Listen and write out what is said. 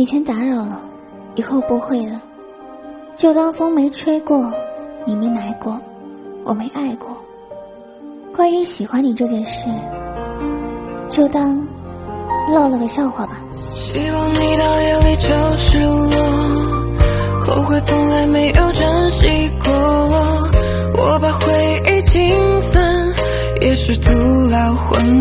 以前打扰了，以后不会了，就当风没吹过，你没来过，我没爱过。关于喜欢你这件事。就当落了个笑话吧。希望你到夜里就失落。后悔从来没有珍惜过我。我把回忆清算，也是徒劳混乱。